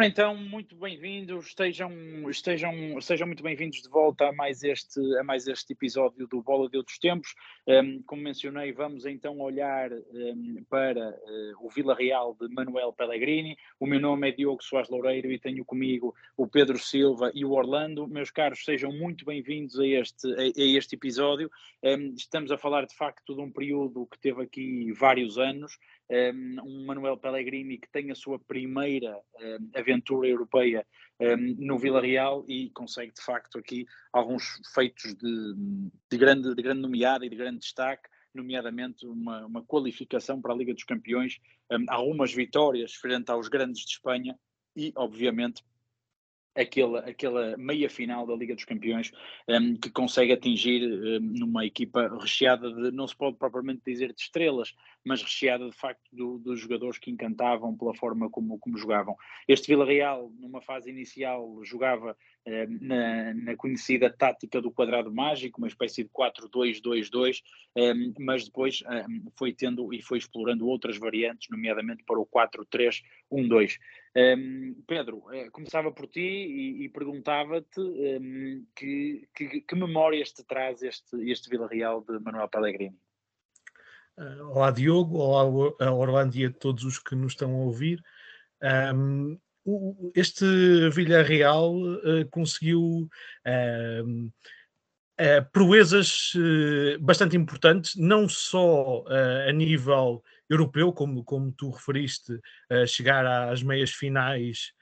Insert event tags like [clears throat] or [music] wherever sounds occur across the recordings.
Ora então, muito bem-vindos, estejam, estejam, sejam muito bem-vindos de volta a mais, este, a mais este episódio do Bola de Outros Tempos. Um, como mencionei, vamos então olhar um, para uh, o Vila Real de Manuel Pellegrini. O meu nome é Diogo Soares Loureiro e tenho comigo o Pedro Silva e o Orlando. Meus caros, sejam muito bem-vindos a este, a, a este episódio. Um, estamos a falar de facto de um período que teve aqui vários anos, um Manuel Pellegrini que tem a sua primeira um, aventura europeia um, no Vila Real e consegue de facto aqui alguns feitos de, de, grande, de grande nomeada e de grande destaque, nomeadamente uma, uma qualificação para a Liga dos Campeões, um, algumas vitórias frente aos grandes de Espanha e, obviamente, aquela, aquela meia final da Liga dos Campeões um, que consegue atingir um, numa equipa recheada de, não se pode propriamente dizer de estrelas, mas recheada de facto do, dos jogadores que encantavam pela forma como, como jogavam. Este Vila Real, numa fase inicial, jogava um, na, na, conhecida tática do quadrado mágico, uma espécie de 4-2-2-2, hum, mas depois hum, foi tendo e foi explorando outras variantes, nomeadamente para o 4-3-1-2. Um, Pedro, eh, começava por ti e, e perguntava-te um, que, que, que, memórias te traz este, este Vila Real de Manuel Pellegrini? Uh, olá Diogo, olá Orlando e a todos os que nos estão a ouvir. Um, este Vila Real uh, conseguiu uh, proezas eh, bastante importantes, não só a nível europeu, como, como tu referiste, uh, chegar às meias finais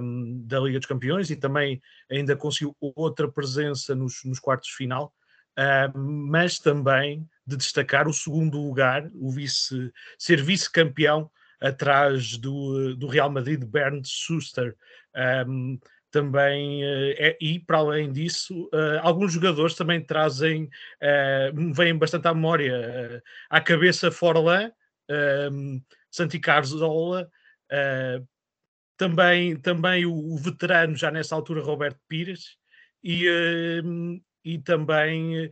um, da Liga dos Campeões e também ainda conseguiu outra presença nos, nos quartos de final, uh, mas também de destacar o segundo lugar, o vice, ser vice-campeão atrás do, do Real Madrid de Bernd. Um, ehm, também uh, é, e para além disso, uh, alguns jogadores também trazem, uh, vêm bastante à memória, à cabeça Forlan, um, Santi Carzola, uh, também, também o, o, veterano, já nessa altura, Roberto Pires, e, uh, e também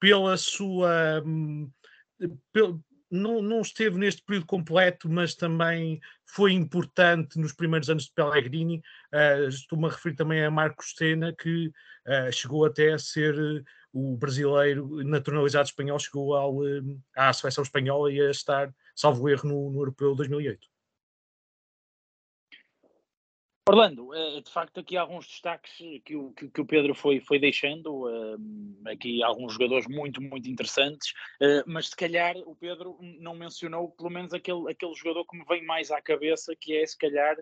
pela sua. Um, pel, não, não esteve neste período completo, mas também foi importante nos primeiros anos de Pellegrini. Uh, Estou-me a referir também a Marcos Sena, que uh, chegou até a ser o brasileiro naturalizado espanhol, chegou ao, à seleção espanhola e a estar salvo erro, no, no Europeu 2008. Orlando, eh, de facto aqui há alguns destaques que o, que, o Pedro foi, foi deixando, eh, aqui alguns jogadores muito, muito interessantes, eh, mas se calhar o Pedro não mencionou pelo menos aquele, aquele jogador que me vem mais à cabeça, que é se calhar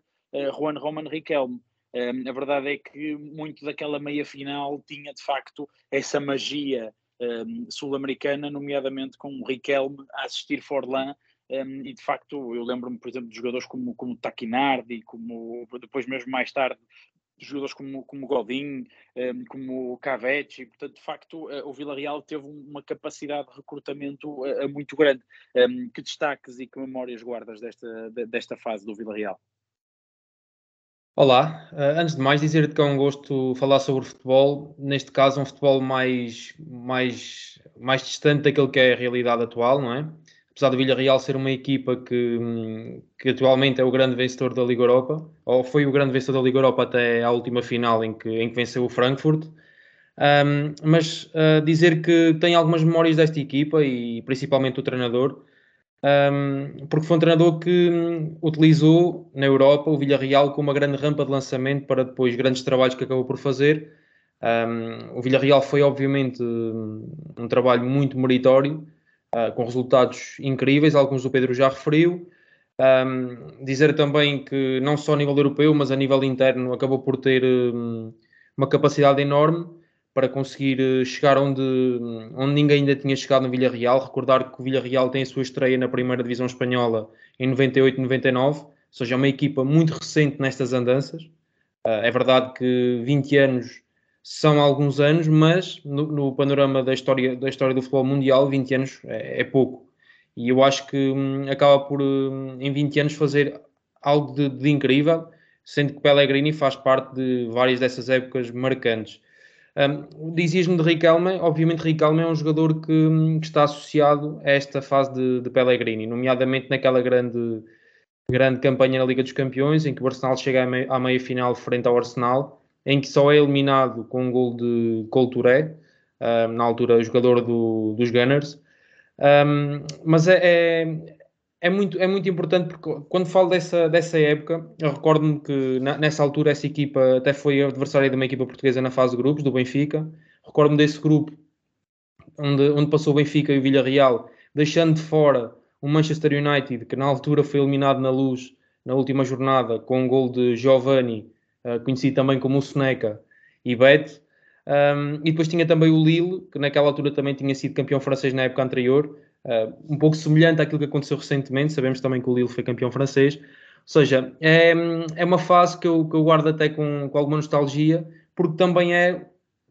Juan Roman Riquelme. A verdade é que muito daquela meia final tinha de facto essa magia sul-americana, nomeadamente com o Riquelme a assistir Forlan um, e de facto, eu lembro-me, por exemplo, de jogadores como, como Taquinardi, como depois mesmo mais tarde, jogadores como, como Godin, um, como Cavetti, portanto, de facto, uh, o Villarreal teve uma capacidade de recrutamento uh, muito grande. Um, que destaques e que memórias guardas desta, desta fase do Villarreal? Olá, uh, antes de mais dizer-te que é um gosto falar sobre futebol, neste caso um futebol mais, mais, mais distante daquilo que é a realidade atual, não é? Apesar do Villarreal ser uma equipa que, que atualmente é o grande vencedor da Liga Europa, ou foi o grande vencedor da Liga Europa até à última final em que, em que venceu o Frankfurt. Um, mas uh, dizer que tem algumas memórias desta equipa e principalmente o treinador, um, porque foi um treinador que um, utilizou na Europa o Villarreal como uma grande rampa de lançamento para depois grandes trabalhos que acabou por fazer. o Villarreal foi obviamente um trabalho muito meritório, uh, com resultados incríveis, alguns o Pedro já referiu. Um, dizer também que não só a nível europeu, mas a nível interno acabou por ter um, uma capacidade enorme para conseguir eh, chegar onde, onde ninguém ainda tinha chegado no Villarreal. Recordar que o Villarreal tem a sua estreia na primeira divisão espanhola em 98 99, ou seja, é uma equipa muito recente nestas andanças. Uh, é verdade que 20 anos são alguns anos, mas no, no, panorama da história, da história do futebol mundial, 20 anos é, é pouco. E eu acho que hum, acaba por, hum, em 20 anos, fazer algo de, de, incrível, sendo que Pellegrini faz parte de várias dessas épocas marcantes. Um, Dizias-me de Riquelme, obviamente Riquelme é um jogador que, hum, que está associado a esta fase de, de, Pellegrini, nomeadamente naquela grande, grande campanha na Liga dos Campeões, em que o Arsenal chega à meia-final frente ao Arsenal, em que só é eliminado com um gol de Colturé, um, na altura jogador do, dos Gunners. Um, mas é, é, é, muito, é muito importante porque quando falo dessa, dessa época, eu recordo-me que na, nessa altura essa equipa até foi adversária de uma equipa portuguesa na fase de grupos, do Benfica. Recordo-me desse grupo onde, onde passou o Benfica e o Villarreal, deixando de fora o Manchester United, que na altura foi eliminado na luz na última jornada com um gol de Giovanni, conhecido também como o Soneca, e Bet. Um, e depois tinha também o Lille, que naquela altura também tinha sido campeão francês na época anterior, uh, um pouco semelhante àquilo que aconteceu recentemente. Sabemos também que o Lille foi campeão francês. Ou seja, é, é uma fase que eu, que eu guardo até com, com alguma nostalgia, porque também é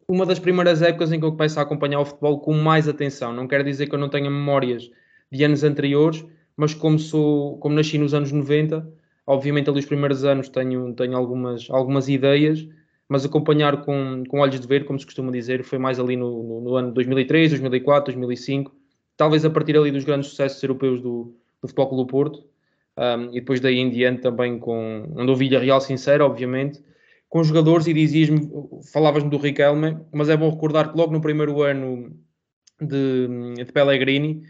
uma das primeiras épocas em que eu começo a acompanhar o futebol com mais atenção. Não quer dizer que eu não tenha memórias de anos anteriores, mas como sou, como nasci nos anos 90, obviamente ali os primeiros anos tenho, tenho algumas, algumas ideias, mas acompanhar com, com olhos de ver, como se costuma dizer, foi mais ali no, no, no ano 2003, 2004, 2005, talvez a partir ali dos grandes sucessos europeus do, do Futebol Clube Porto, um, e depois daí em diante também com, onde o Villarreal sincero, obviamente, com jogadores e dizias-me, falavas-me do Riquelme, mas é bom recordar que logo no primeiro ano de, de Pellegrini,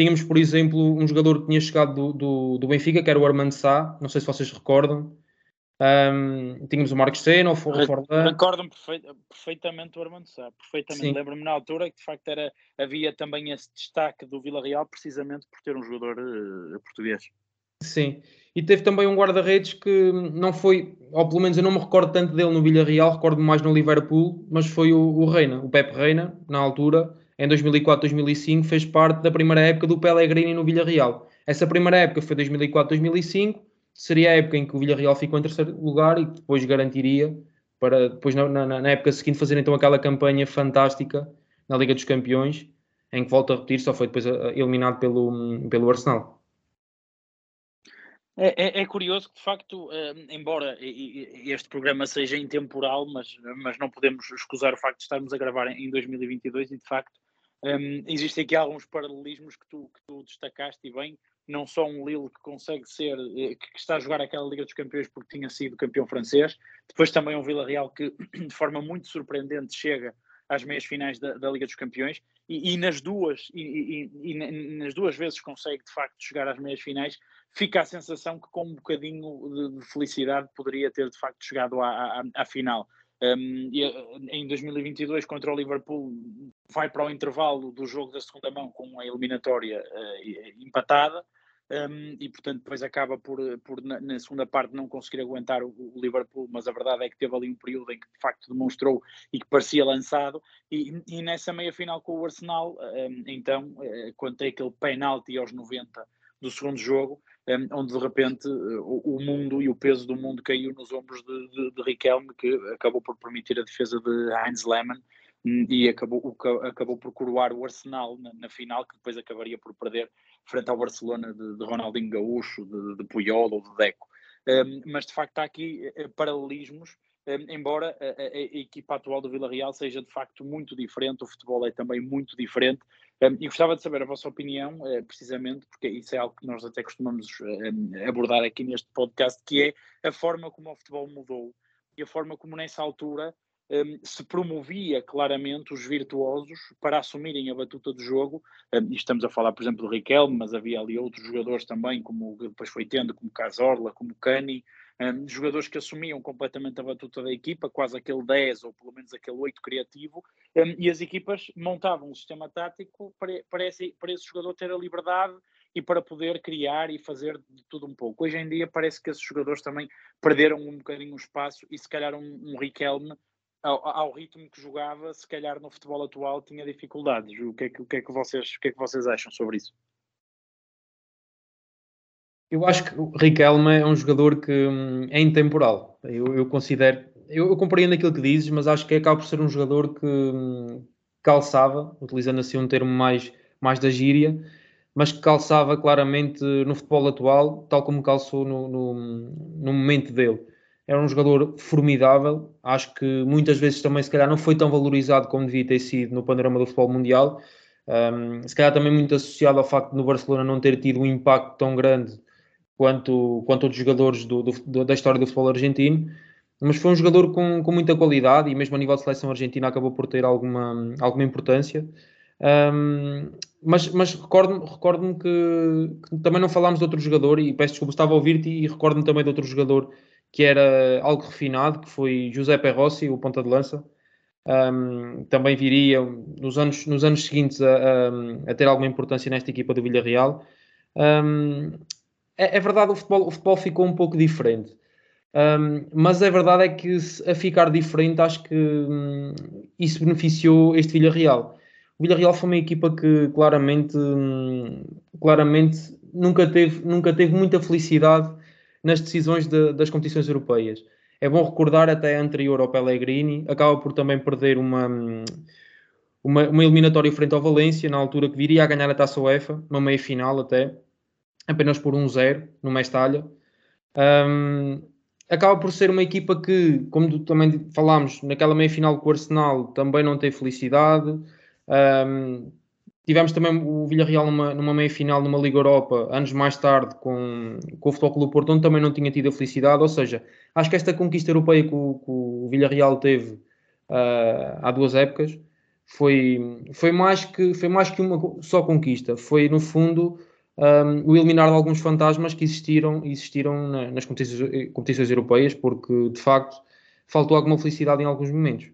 tínhamos, por exemplo, um jogador que tinha chegado do, do, do Benfica, que era o Armando Sá, não sei se vocês recordam. Um, tínhamos o Marcos Senna, o Forlan. Recordo-me perfeitamente o Armando Sá, perfeitamente. Lembro-me na altura que de facto era, havia também esse destaque do Vila Real, precisamente por ter um jogador uh, português. Sim, e teve também um guarda-redes que não foi, ou pelo menos eu não me recordo tanto dele no Villarreal, recordo mais no Liverpool, mas foi o, o Reina, o Pepe Reina, na altura, em 2004-2005, fez parte da primeira época do Pellegrini no Villarreal. Essa primeira época foi 2004-2005, seria a época em que o Villarreal ficou em terceiro lugar e depois garantiria para depois na, na, na época seguinte fazer então aquela campanha fantástica na Liga dos Campeões, em que volta a repetir, só foi depois eh, eliminado pelo, pelo Arsenal. É, é, é, curioso que, de facto, uh, embora este programa seja intemporal, mas, mas não podemos escusar o facto de estarmos a gravar em 2022 e, de facto, um, existem aqui alguns paralelismos que tu, que tu destacaste e bem, não só um Lille que consegue ser, eh, que está a jogar aquela Liga dos Campeões porque tinha sido campeão francês, depois também um Vila Real que [clears throat] de forma muito surpreendente chega às meias finais da, da Liga dos Campeões e, e nas duas e, e, e, nas duas vezes consegue de facto chegar às meias finais fica a sensação que com um bocadinho de, de felicidade poderia ter de facto chegado à, à, à final um, e, eh, em 2022 contra o Liverpool vai para o intervalo do jogo da segunda mão com a eliminatória uh, empatada. Um, e portanto depois acaba por, por na, na, segunda parte não conseguir aguentar o, o, Liverpool, mas a verdade é que teve ali um período em que de facto demonstrou e que parecia lançado. E, e nessa meia final com o Arsenal um, então uh, quando tem aquele penalti aos 90 do segundo jogo onde de repente o, mundo e o peso do mundo caiu nos ombros de, de, de Riquelme, que acabou por permitir a defesa de Heinz Lehmann hum, e acabou, acabou por coroar o Arsenal na, na, final, que depois acabaria por perder frente ao Barcelona de, de Ronaldinho Gaúcho, de, de Puyol ou de Deco. Mas de facto há aqui eh, paralelismos embora a, a, a, equipa atual do Vila Real seja de facto muito diferente, o futebol é também muito diferente, e gostava de saber a vossa opinião, eh, precisamente, porque isso é algo que nós até costumamos abordar aqui neste podcast, que é a forma como o futebol mudou e a forma como nessa altura se promovia claramente os virtuosos para assumirem a batuta do jogo. e estamos a falar, por exemplo, do Riquelme, mas havia ali outros jogadores também, como depois foi tendo, como Casorla, como Cani, um, jogadores que assumiam completamente a batuta da equipa, quase aquele 10 ou pelo menos aquele 8 criativo, um, e as equipas montavam um sistema tático para, para, esse, para esse jogador ter a liberdade e para poder criar e fazer de tudo um pouco. Hoje em dia parece que esses jogadores também perderam um bocadinho o espaço e se calhar um, um Riquelme ao, ao, ritmo que jogava, se calhar no futebol atual tinha dificuldades. O que é que, o que, é que, vocês, o que, é que vocês acham sobre isso? Eu acho que o Riquelme é um jogador que hum, é intemporal. Eu, eu considero, eu, eu, compreendo aquilo que dizes, mas acho que acaba por ser um jogador que hum, calçava, utilizando assim um termo mais, mais da gíria, mas que calçava claramente no futebol atual, tal como calçou no, no, no momento dele. Era um jogador formidável, acho que muitas vezes também, se calhar, não foi tão valorizado como devia ter sido no panorama do futebol mundial. Um, se calhar também muito associado ao facto de no Barcelona não ter tido um impacto tão grande quanto, quanto outros jogadores do, do, da história do futebol argentino, mas foi um jogador com, com muita qualidade e mesmo a nível de seleção argentina acabou por ter alguma, alguma importância. Um, mas mas recordo-me recordo que, que, também não falámos de outro jogador e peço desculpa, estava a ouvir-te e recordo-me também de outro jogador que era algo refinado, que foi Giuseppe Rossi, o ponta de lança. Um, também viria nos anos, nos anos seguintes a, a, a, ter alguma importância nesta equipa do Villarreal. Um, é, é, verdade, o futebol, o futebol ficou um pouco diferente. Um, mas a verdade é que a ficar diferente, acho que hum, isso beneficiou este Villarreal. O Villarreal foi uma equipa que claramente, hum, claramente nunca, teve, nunca teve muita felicidade nas decisões de, das competições europeias. É bom recordar até anterior ao Pellegrini, acaba por também perder uma, uma, uma eliminatória frente ao Valência, na altura que viria a ganhar a Taça UEFA, uma meia-final até, apenas por 1-0 no Mestalha. Um, acaba por ser uma equipa que, como também falámos, naquela meia-final com o Arsenal também não teve felicidade. Um, Tivemos também o Villarreal numa, numa meia-final numa Liga Europa, anos mais tarde, com, com o Futebol Clube Porto, onde também não tinha tido a felicidade. Ou seja, acho que esta conquista europeia que o, que o Villarreal teve uh, há duas épocas foi, foi, mais que, foi mais que uma só conquista. Foi, no fundo, um, o eliminar de alguns fantasmas que existiram, existiram na, nas competições, competições europeias, porque, de facto, faltou alguma felicidade em alguns momentos.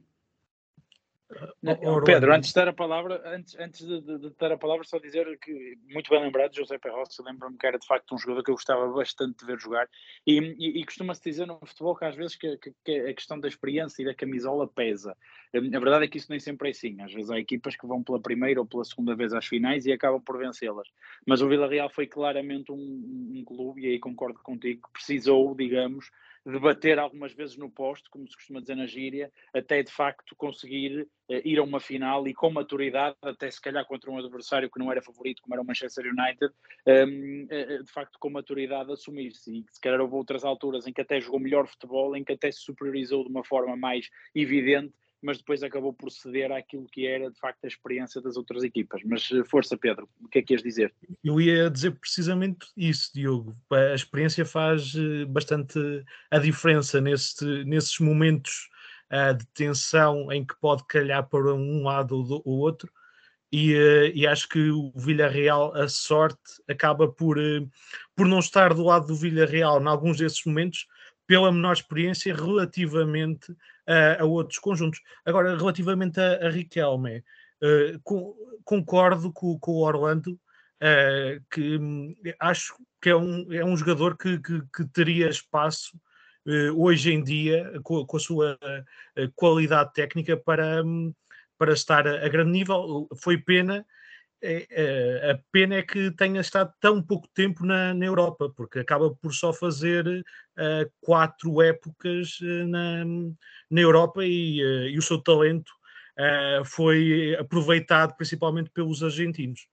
Pedro, antes de dar a palavra, antes, antes de, de, de, dar a palavra, só dizer que, muito bem lembrado, José Perrossi, lembro-me que era de facto um jogador que eu gostava bastante de ver jogar e, e, e costuma-se dizer no futebol que às vezes que, que, que, a questão da experiência e da camisola pesa. Hum, a verdade é que isso nem sempre é assim. Às vezes há equipas que vão pela primeira ou pela segunda vez às finais e acabam por vencê-las. Mas o Vila Real foi claramente um, um clube, e aí concordo contigo, que precisou, digamos, debater algumas vezes no posto, como se costuma dizer na gíria, até de facto conseguir uh, ir a uma final e com maturidade, até se calhar contra um adversário que não era favorito, como era o Manchester United, ehm, eh, eh, de facto com maturidade assumir-se. E se calhar houve outras alturas em que até jogou melhor futebol, em que até se superiorizou de uma forma mais evidente mas depois acabou por ceder àquilo que era de facto a experiência das outras equipas. Mas eh, força, Pedro, o que é que ias dizer? Eu ia dizer precisamente isso, Diogo. A experiência faz eh, bastante a diferença nesse, nesses momentos uh, de tensão em que pode calhar para um lado ou outro. E, e, acho que o Villarreal, a sorte, acaba por, por não estar do lado do Villarreal em alguns desses momentos, pela menor experiência relativamente a, a outros conjuntos. Agora, relativamente a, a Riquelme, uh, com, concordo com, com, o Orlando, uh, que um, acho que é um, é um jogador que, que, que teria espaço uh, hoje em dia, com, com a sua qualidade técnica, para, um, para estar a, a grande nível. Foi pena é, é, a pena é que tenha estado tão pouco tempo na, na Europa, porque acaba por só fazer uh, quatro épocas uh, na, na Europa e, uh, e o seu talento foi aproveitado principalmente pelos argentinos.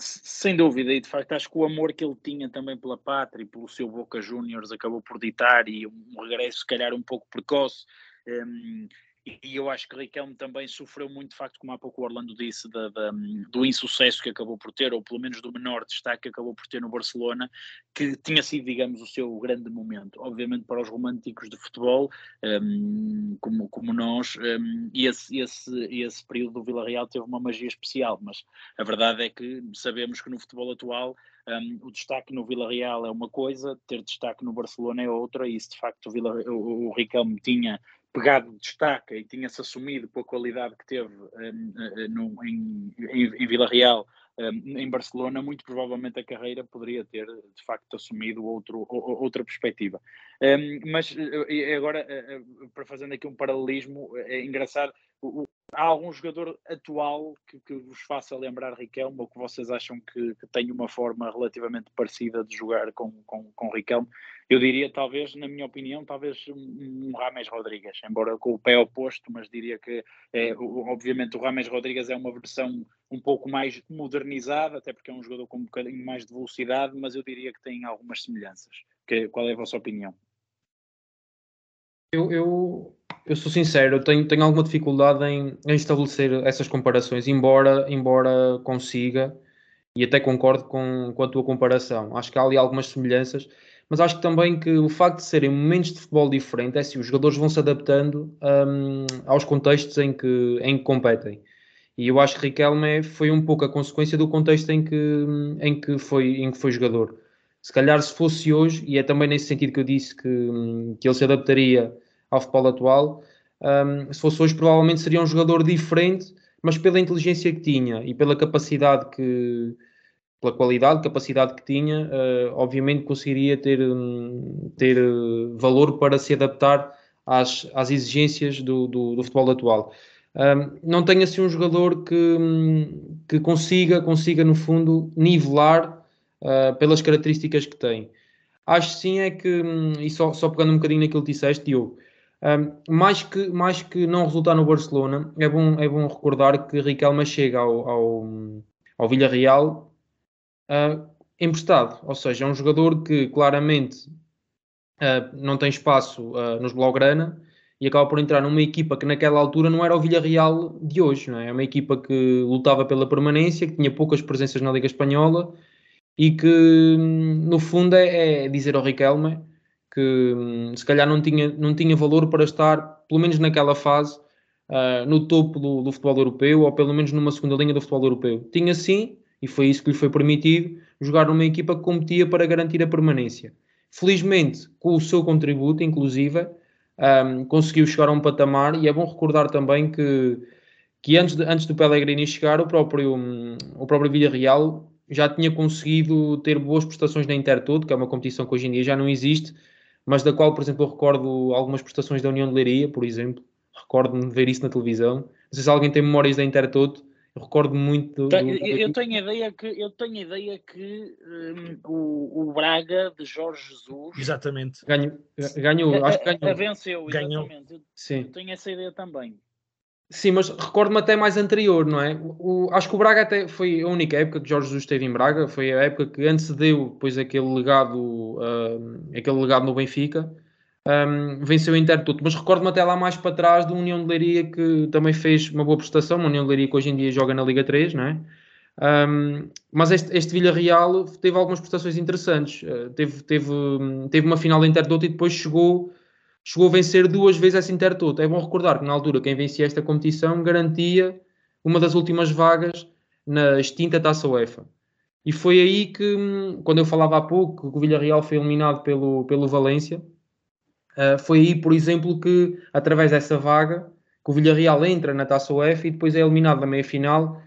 Sem dúvida, e de facto acho que o amor que ele tinha também pela pátria e pelo seu Boca Juniors acabou por ditar e um regresso se calhar um pouco precoce um, ehm, e eu acho que Riquelme também sofreu muito, de facto, como há pouco o Orlando disse, da, da, do insucesso que acabou por ter, ou pelo menos do menor destaque que acabou por ter no Barcelona, que tinha sido, digamos, o seu grande momento. Obviamente, para os românticos de futebol, um, como, como nós, um, esse, esse, esse período do Vila Real teve uma magia especial, mas a verdade é que sabemos que no futebol atual um, o destaque no Vila Real é uma coisa, ter destaque no Barcelona é outra, e isso de facto o, Vila, o, o Riquelme tinha pegado destaca e tinha-se assumido com a qualidade que teve um, eh, no, em, em, em, Vila Real, um, em Barcelona, muito provavelmente a carreira poderia ter de facto assumido outro, outra perspectiva. Um, mas eh, agora, eh, para fazendo aqui um paralelismo, é engraçado, o, há algum jogador atual que, que, vos faça lembrar Riquelme ou que vocês acham que, que tem uma forma relativamente parecida de jogar com, com, com Riquelme? Eu diria, talvez, na minha opinião, talvez um, um Rames Rodrigues, embora com o pé oposto, mas diria que, é, obviamente, o Rames Rodrigues é uma versão um pouco mais modernizada, até porque é um jogador com um bocadinho mais de velocidade, mas eu diria que tem algumas semelhanças. Que, qual é a vossa opinião? Eu, eu, eu sou sincero, eu tenho, tenho alguma dificuldade em, em estabelecer essas comparações, embora, embora consiga e até concordo com, com a tua comparação. Acho que há ali algumas semelhanças, mas acho que também que o facto de serem momentos de futebol diferentes é assim, os jogadores vão se adaptando um, aos contextos em que, em que competem. E eu acho que Riquelme foi um pouco a consequência do contexto em que, em que, foi, em que foi jogador. Se calhar se fosse hoje, e é também nesse sentido que eu disse que, que ele se adaptaria futebol atual, um, se fosse hoje provavelmente seria um jogador diferente, mas pela inteligência que tinha e pela capacidade que, pela qualidade, capacidade que tinha, uh, obviamente conseguiria ter, um, ter uh, valor para se adaptar às, às exigências do, do, do futebol atual. Um, não tem assim um jogador que, que consiga, consiga, no fundo, nivelar uh, pelas características que tem. Acho sim é que, e só, só pegando um bocadinho naquilo que disseste, Diogo, um, mais, que, mais que não resultar no Barcelona, é bom, é bom recordar que Riquelme chega ao, ao, ao Villarreal uh, emprestado, ou seja, é um jogador que claramente uh, não tem espaço uh, nos Blaugrana e acaba por entrar numa equipa que naquela altura não era o Villarreal de hoje, não é? é uma equipa que lutava pela permanência, que tinha poucas presenças na Liga Espanhola e que no fundo é, é dizer ao Riquelme que se calhar não tinha, não tinha valor para estar, pelo menos naquela fase, uh, no topo do, do, futebol europeu ou pelo menos numa segunda linha do futebol europeu. Tinha sim, e foi isso que lhe foi permitido, jogar numa equipa que competia para garantir a permanência. Felizmente, com o seu contributo, inclusive, um, conseguiu chegar a um patamar e é bom recordar também que, que antes, de, antes do Pellegrini chegar, o próprio, um, o próprio Villarreal já tinha conseguido ter boas prestações na Intertoto, que é uma competição que hoje em dia já não existe, mas da qual, por exemplo, eu recordo algumas prestações da União de Leiria, por exemplo, recordo-me de ver isso na televisão. Não sei se alguém tem memórias da Intertoto, eu recordo muito. Do, eu, tenho ideia que eu tenho ideia que um, o, o, Braga de Jorge Jesus exatamente ganhou, ganhou acho que ganhou. A, venceu, ganhou. Sim. Eu tenho essa ideia também. Sim, mas recordo-me até mais anterior, não é? O, acho que o Braga até foi a única época que Jorge Jesus esteve em Braga, foi a época que antecedeu depois aquele legado, uh, aquele legado no Benfica. Um, venceu o Inter tudo, mas recordo-me até lá mais para trás do União de Leiria que também fez uma boa prestação, uma União de Leiria que hoje em dia joga na Liga 3, não é? Um, mas este, este Villarreal teve algumas prestações interessantes, uh, teve, teve, teve uma final Inter e depois chegou, chegou a vencer duas vezes essa Inter É bom recordar que na altura quem vencia esta competição garantia uma das últimas vagas na extinta Taça UEFA. E foi aí que, quando eu falava há pouco, que o Villarreal foi eliminado pelo, pelo Valência, Uh, foi aí, por exemplo, que através dessa vaga, que o Villarreal entra na Taça UEFA e depois é eliminado na meia-final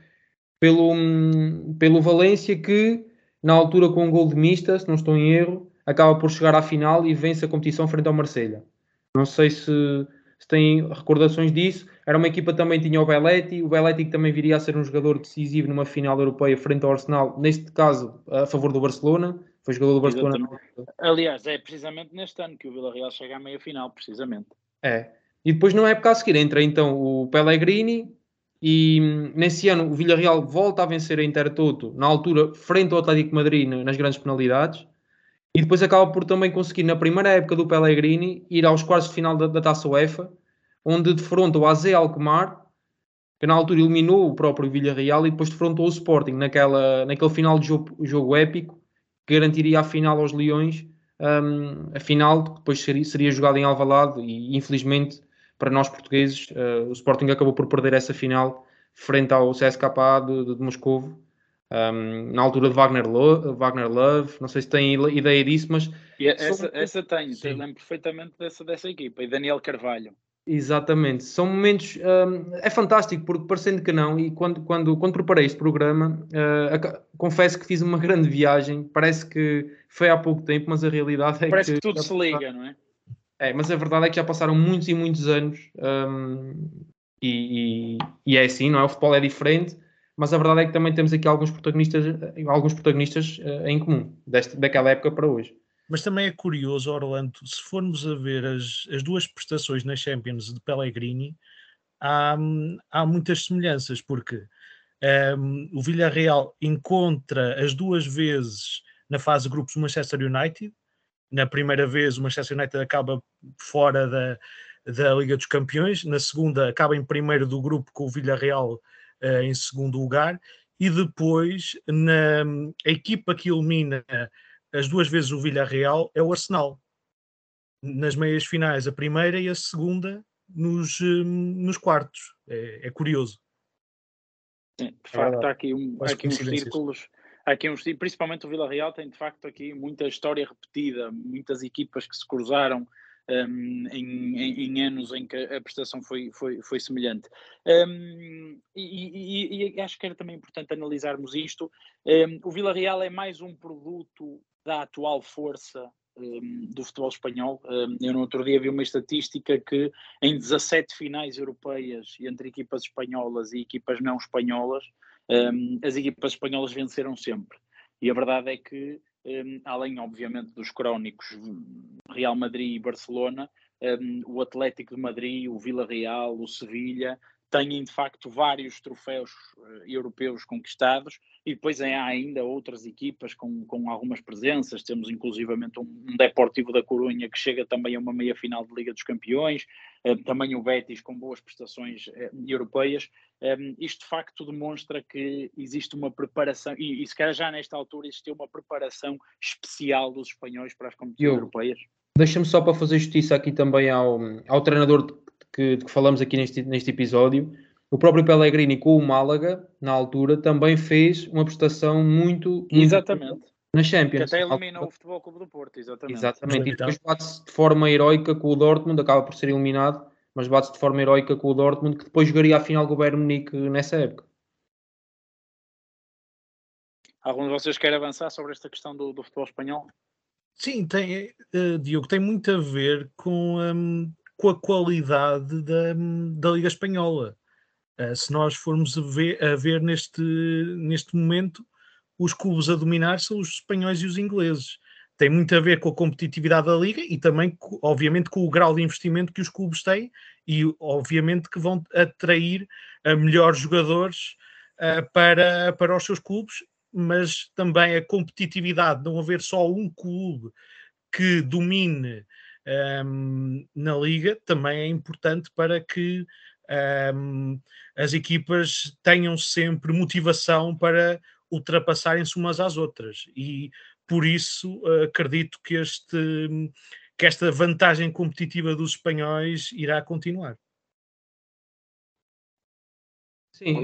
pelo, um, pelo Valência, que na altura com um gol de mista, se não estou em erro, acaba por chegar à final e vence a competição frente ao Marselha. Não sei se, se têm recordações disso. Era uma equipa também tinha o Belletti, o Belletti que também viria a ser um jogador decisivo numa final europeia frente ao Arsenal, neste caso a favor do Barcelona. Foi jogador do Barcelona. Exatamente. Aliás, é precisamente neste ano que o Villarreal chega à meia final, precisamente. É. E depois, na época a seguir, entra então o Pellegrini e nesse ano o Villarreal volta a vencer a Intertoto, na altura, frente ao Atlético Madrid nas grandes penalidades. E depois acaba por também conseguir, na primeira época do Pellegrini, ir aos quartos de final da, da Taça UEFA, onde defronta o AZ Alkmaar, que na altura eliminou o próprio Villarreal e depois defrontou o Sporting naquela, naquele final de jogo, jogo épico, garantiria a final aos Leões, um, a final que depois seria, seria jogada em Alvalade e infelizmente para nós portugueses uh, o Sporting acabou por perder essa final frente ao CSKA de, de, de Moscovo um, na altura de Wagner Love, Wagner Love, não sei se tem ideia disso, mas essa, essa tenho, lembro perfeitamente dessa, dessa equipa e Daniel Carvalho Exatamente, são momentos. Um, é fantástico, porque parecendo que não, e quando, quando, quando preparei este programa, uh, confesso que fiz uma grande viagem. Parece que foi há pouco tempo, mas a realidade é Parece que. Parece que tudo se liga, não é? É, mas a verdade é que já passaram muitos e muitos anos um, e, e, e, é assim, não é? O futebol é diferente, mas a verdade é que também temos aqui alguns protagonistas, alguns protagonistas uh, em comum, deste, daquela época para hoje. Mas também é curioso, Orlando, se formos a ver as, as duas prestações na Champions de Pellegrini, há, há muitas semelhanças, porque um, o Villarreal encontra as duas vezes na fase de grupos o Manchester United. Na primeira vez, o Manchester United acaba fora da, da Liga dos Campeões, na segunda, acaba em primeiro do grupo com o Villarreal em segundo lugar, e depois na, a equipa que elimina as duas vezes o Villarreal é o Arsenal. Nas meias finais, a primeira e a segunda nos, hum, nos quartos. É, é curioso. Sim, de facto, há aqui, um, há aqui uns círculos. Há aqui uns, principalmente o Vila Real tem de facto aqui muita história repetida, muitas equipas que se cruzaram um, em, em, em, anos em que a prestação foi, foi, foi semelhante. Um, e, e, e, acho que era também importante analisarmos isto. Um, o Vila Real é mais um produto da atual força do futebol espanhol. eu no outro dia vi uma estatística que em 17 finais europeias entre equipas espanholas e equipas não espanholas, as equipas espanholas venceram sempre. E a verdade é que, além obviamente dos crónicos Real Madrid e Barcelona, o Atlético de Madrid, o Vila Real, o Sevilha têm de facto vários troféus uh, europeus conquistados e depois há ainda outras equipas com, com algumas presenças, temos inclusivamente um, um Deportivo da Corunha que chega também a uma meia final de Liga dos Campeões, uh, também o Betis com boas prestações uh, europeias, um, isto de facto demonstra que existe uma preparação, e, e se calhar já nesta altura existe uma preparação especial dos espanhóis para as competições Eu, europeias. Deixa-me só para fazer justiça aqui também ao, ao treinador que, que falamos aqui neste, neste episódio, o próprio Pellegrini com o Málaga, na altura, também fez uma prestação muito. Exatamente. Muito na Champions. Que até eliminou o Futebol Clube do Porto, exatamente. Exatamente. E depois bate-se de forma heroica com o Dortmund, acaba por ser eliminado, mas bate-se de forma heroica com o Dortmund, que depois jogaria a final com o Bayern Munique nessa época. Algum de vocês quer avançar sobre esta questão do, do futebol espanhol? Sim, tem, uh, Diogo, tem muito a ver com um, com a qualidade da, da Liga Espanhola. Uh, se nós formos a ver, a ver neste, neste momento, os clubes a dominar são os espanhóis e os ingleses. Tem muito a ver com a competitividade da Liga e também, obviamente, com o grau de investimento que os clubes têm e, obviamente, que vão atrair a melhores jogadores uh, para, para os seus clubes, mas também a competitividade, não haver só um clube que domine um, na liga também é importante para que um, as equipas tenham sempre motivação para ultrapassarem-se umas às outras e por isso acredito que este que esta vantagem competitiva dos espanhóis irá continuar. Sim,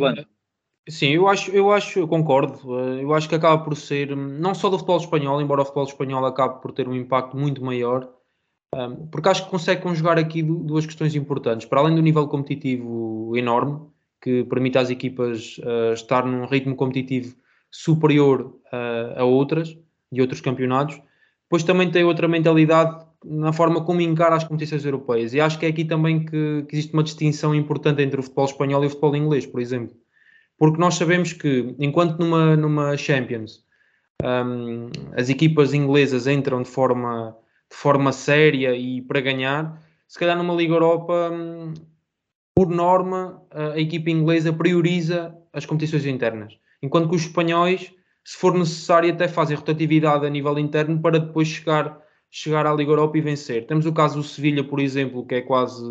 sim, eu acho, eu acho, eu concordo. Eu acho que acaba por ser não só do futebol espanhol, embora o futebol espanhol acabe por ter um impacto muito maior, porque acho que consegue conjugar aqui duas questões importantes. Para além do nível competitivo enorme, que permite às equipas uh, estar num ritmo competitivo superior uh, a outras, de outros campeonatos, depois também tem outra mentalidade na forma como encara as competições europeias. E acho que é aqui também que, que existe uma distinção importante entre o futebol espanhol e o futebol inglês, por exemplo. Porque nós sabemos que, enquanto numa, numa Champions um, as equipas inglesas entram de forma de forma séria e para ganhar, se calhar numa Liga Europa, hum, por norma, a equipa inglesa prioriza as competições internas, enquanto que os espanhóis, se for necessário, até fazem rotatividade a nível interno para depois chegar, chegar à Liga Europa e vencer. Temos o caso do Sevilha, por exemplo, que é quase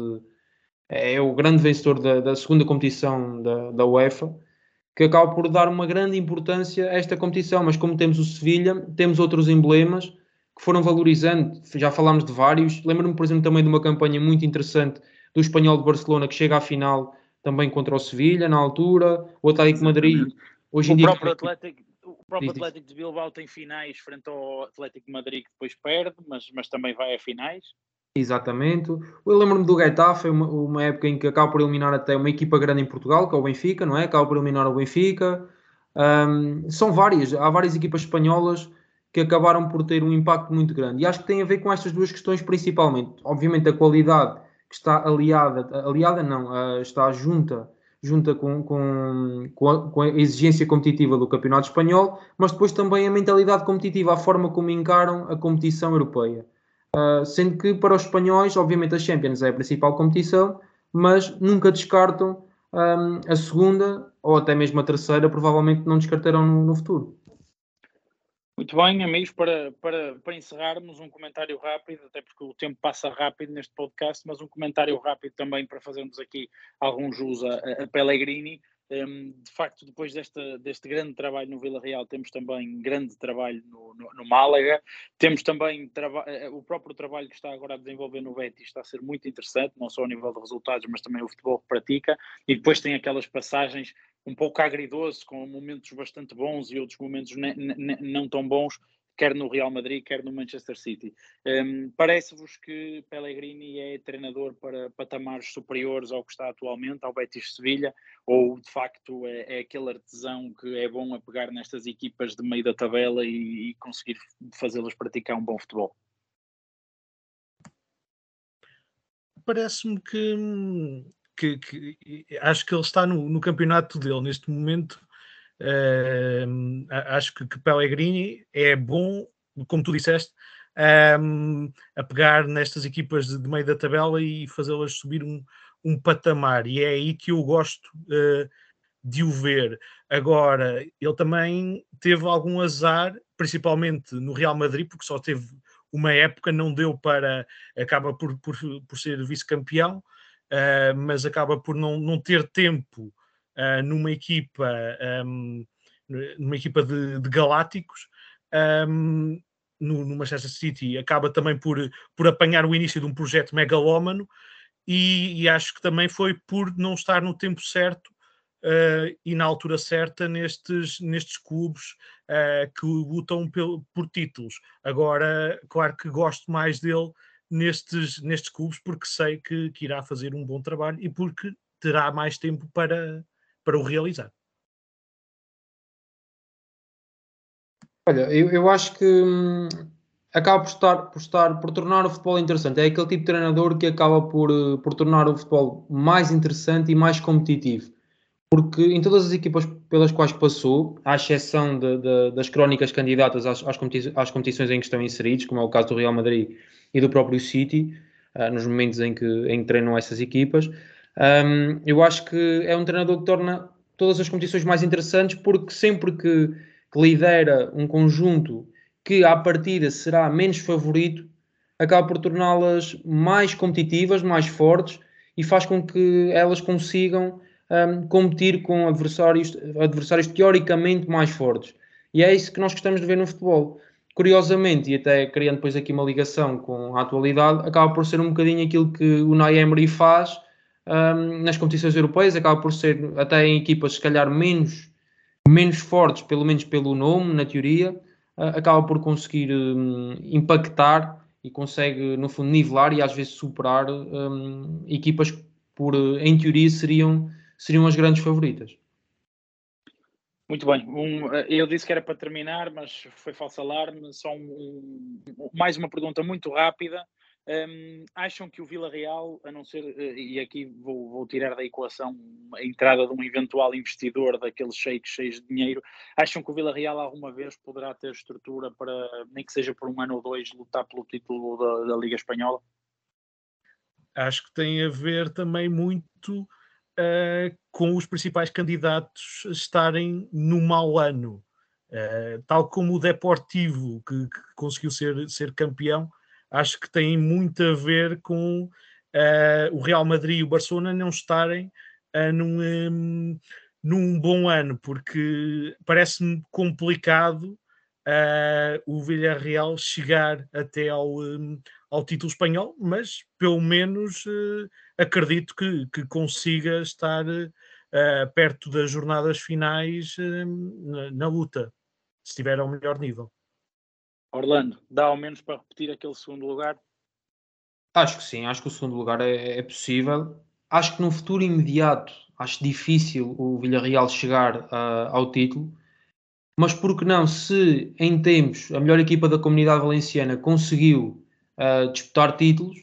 é o grande vencedor da, da segunda competição da, da UEFA, que acaba por dar uma grande importância a esta competição, mas como temos o Sevilha, temos outros emblemas que foram valorizando, já falámos de vários. Lembro-me, por exemplo, também de uma campanha muito interessante do Espanhol de Barcelona que chega à final também contra o Sevilha na altura, o Atlético Madrid. Hoje em o dia, próprio Atlético, o próprio Atlético de Bilbao tem finais frente ao Atlético de Madrid que depois perde, mas, mas também vai a finais. Exatamente. Eu lembro-me do Getafe, uma, uma época em que acaba por eliminar até uma equipa grande em Portugal, que é o Benfica, não é? Acaba por eliminar o Benfica. Um, são várias, há várias equipas espanholas que acabaram por ter um impacto muito grande. E acho que tem a ver com estas duas questões principalmente. Obviamente a qualidade que está aliada, aliada não, está junta, junta com, com, com, a, exigência competitiva do campeonato espanhol, mas depois também a mentalidade competitiva, a forma como encaram a competição europeia. Uh, sendo que para os espanhóis, obviamente a Champions é a principal competição, mas nunca descartam um, a segunda ou até mesmo a terceira, provavelmente não descartarão no, no futuro. Muito bem, amigos, para, para, para encerrarmos um comentário rápido, até porque o tempo passa rápido neste podcast, mas um comentário rápido também para fazermos aqui algum jus a, a Pellegrini. Um, de facto, depois desta, deste grande trabalho no Vila Real, temos também grande trabalho no, no, no Málaga, temos também eh, o próprio trabalho que está agora a desenvolver no Betis, está a ser muito interessante, não só a nível de resultados, mas também o futebol que pratica, e depois tem aquelas passagens um pouco agridoce, com momentos bastante bons e outros momentos não tão bons, quer no Real Madrid, quer no Manchester City. Um, Parece-vos que Pellegrini é treinador para patamares superiores ao que está atualmente, ao Betis Sevilha, ou de facto é, é aquele artesão que é bom a pegar nestas equipas de meio da tabela e, e conseguir fazê-las praticar um bom futebol? Parece-me que, que, que, acho que ele está no, no campeonato dele neste momento Uh, acho que, que Pellegrini é bom, como tu disseste, um, a pegar nestas equipas de, de, meio da tabela e fazê-las subir um, um, patamar, e é aí que eu gosto uh, de o ver. Agora, ele também teve algum azar, principalmente no Real Madrid, porque só teve uma época, não deu para. acaba por, por, por ser vice-campeão, uh, mas acaba por não, não ter tempo uh, numa equipa, um, numa equipa de, de galácticos. Um, no, no, Manchester City acaba também por, por apanhar o início de um projeto megalómano e, e acho que também foi por não estar no tempo certo uh, e na altura certa nestes, nestes clubes uh, que lutam por títulos. Agora, claro que gosto mais dele nestes, nestes clubes porque sei que, que irá fazer um bom trabalho e porque terá mais tempo para, para o realizar. Olha, eu, eu acho que hum, acaba por estar, por estar, por tornar o futebol interessante. É aquele tipo de treinador que acaba por, eh, por tornar o futebol mais interessante e mais competitivo. Porque em todas as equipas pelas quais passou, à exceção de, de, das crónicas candidatas às, às, competi às, competições em que estão inseridos, como é o caso do Real Madrid e do próprio City, uh, nos momentos em que, em que treinam essas equipas, um, eu acho que é um treinador que torna todas as competições mais interessantes, porque sempre que, que lidera um conjunto que à partida será menos favorito, acaba por torná-las mais competitivas, mais fortes e faz com que elas consigam um, competir com adversários, adversários teoricamente mais fortes. E é isso que nós gostamos de ver no futebol. Curiosamente, e até criando depois aqui uma ligação com a atualidade, acaba por ser um bocadinho aquilo que o Nay Emery faz um, nas competições europeias, acaba por ser até em equipas se calhar menos, menos fortes, pelo menos pelo nome, na teoria, uh, acaba por conseguir um, impactar e consegue, no fundo, nivelar e às vezes superar um, equipas que, por, em teoria, seriam, seriam as grandes favoritas. Muito bem, um, eu disse que era para terminar, mas foi falso alarme. Só um, um, mais uma pergunta muito rápida. Um, acham que o Vila Real, a não ser, eh, e aqui vou, vou, tirar da equação a entrada de um eventual investidor daqueles cheios de dinheiro, acham que o Vila Real alguma vez poderá ter estrutura para, nem que seja por um ano ou dois, lutar pelo título da, da Liga Espanhola? Acho que tem a ver também muito uh, com os principais candidatos estarem no mau ano. Uh, tal como o Deportivo, que, que conseguiu ser, ser campeão, acho que tem muito a ver com uh, o Real Madrid e o Barcelona não estarem num, um, num bom ano, porque parece-me complicado uh, o Villarreal chegar até ao, um, ao título espanhol, mas pelo menos uh, acredito que, que, consiga estar perto das jornadas finais na, na luta, se estiver ao melhor nível. Orlando, dá ao menos para repetir aquele segundo lugar? Acho que sim, acho que o segundo lugar é, é possível. Acho que no futuro imediato acho difícil o Villarreal chegar uh, ao título, mas por que não, se em tempos a melhor equipa da comunidade valenciana conseguiu uh, disputar títulos,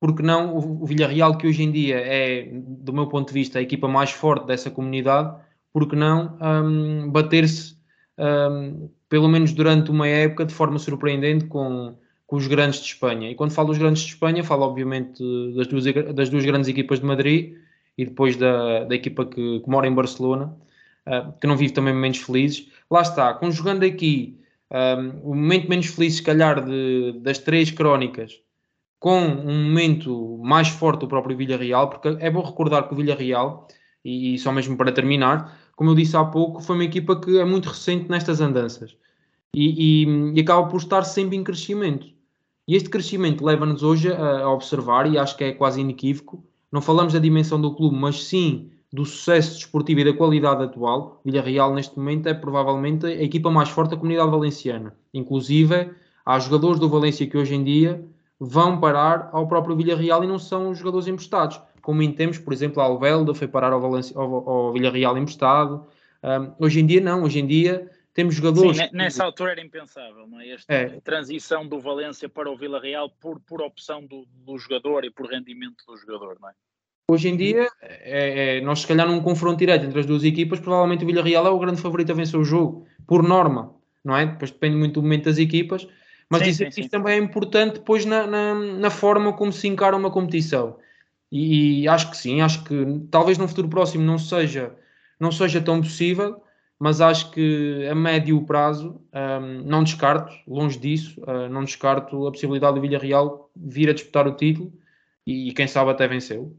por que não o, o Villarreal, que hoje em dia é, do meu ponto de vista, a equipa mais forte dessa comunidade, por que não um, bater-se um, pelo menos durante uma época, de forma surpreendente com, com os grandes de Espanha. E quando falo dos grandes de Espanha, falo obviamente das duas, das duas grandes equipas de Madrid e depois da, da equipa que, que mora em Barcelona, uh, que não vive também momentos felizes. Lá está, conjugando aqui um, o momento menos feliz, se calhar, de, das três crónicas, com um momento mais forte do próprio Villarreal, porque é bom recordar que o Villarreal E só mesmo para terminar, como eu disse há pouco, foi uma equipa que é muito recente nestas andanças e, e, e acaba por estar sempre em crescimento. E este crescimento leva-nos hoje a, a, observar, e acho que é quase inequívoco, não falamos da dimensão do clube, mas sim do sucesso desportivo e da qualidade atual. Villarreal, neste momento, é provavelmente a equipa mais forte da comunidade valenciana. Inclusive, há jogadores do Valência que hoje em dia vão parar ao próprio Villarreal e não são jogadores emprestados. Como em tempos, por exemplo, a Alvelda foi parar ao, Valencia, ao, ao Villarreal emprestado. Um, hoje em dia, não. Hoje em dia, temos jogadores. Sim, nessa altura era impensável, não é? Esta é. transição do Valência para o Vila Real por, por opção do, do, jogador e por rendimento do jogador, não é? Hoje em dia, é, é, nós se calhar num confronto direto entre as duas equipas, provavelmente o Vila Real é o grande favorito a vencer o jogo, por norma, não é? Depois depende muito do momento das equipas, mas sim, isso, sim, sim. também é importante depois na, na, na, forma como se encara uma competição. E, e, acho que sim, acho que talvez no futuro próximo não seja, não seja tão possível, mas acho que a médio prazo um, não descarto, longe disso, uh, não descarto a possibilidade do Villarreal vir a disputar o título e, e quem sabe até vencê-lo.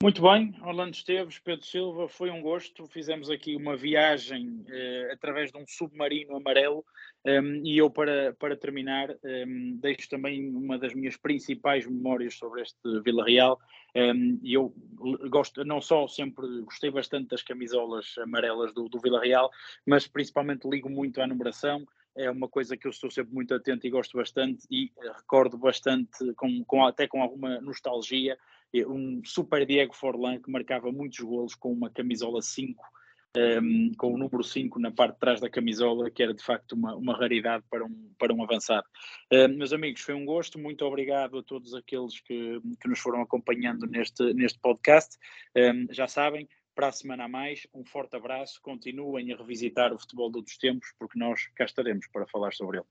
Muito bem, Orlando Esteves, Pedro Silva, foi um gosto. Fizemos aqui uma viagem eh, através de um submarino amarelo um, ehm, e eu, para, para terminar, um, ehm, deixo também uma das minhas principais memórias sobre este Vila Real. Um, ehm, eu gosto, não só sempre gostei bastante das camisolas amarelas do, do Vila Real, mas principalmente ligo muito à numeração é uma coisa que eu estou sempre muito atento e gosto bastante e recordo bastante, com, com, até com alguma nostalgia, um super Diego Forlan que marcava muitos golos com uma camisola 5, um, com o número 5 na parte de trás da camisola, que era de facto uma, uma raridade para um, para um avançado. Um, meus amigos, foi um gosto, muito obrigado a todos aqueles que, que nos foram acompanhando neste, neste podcast. Um, já sabem, para a semana a mais, um forte abraço, continuem a revisitar o futebol de outros tempos, porque nós cá estaremos para falar sobre ele.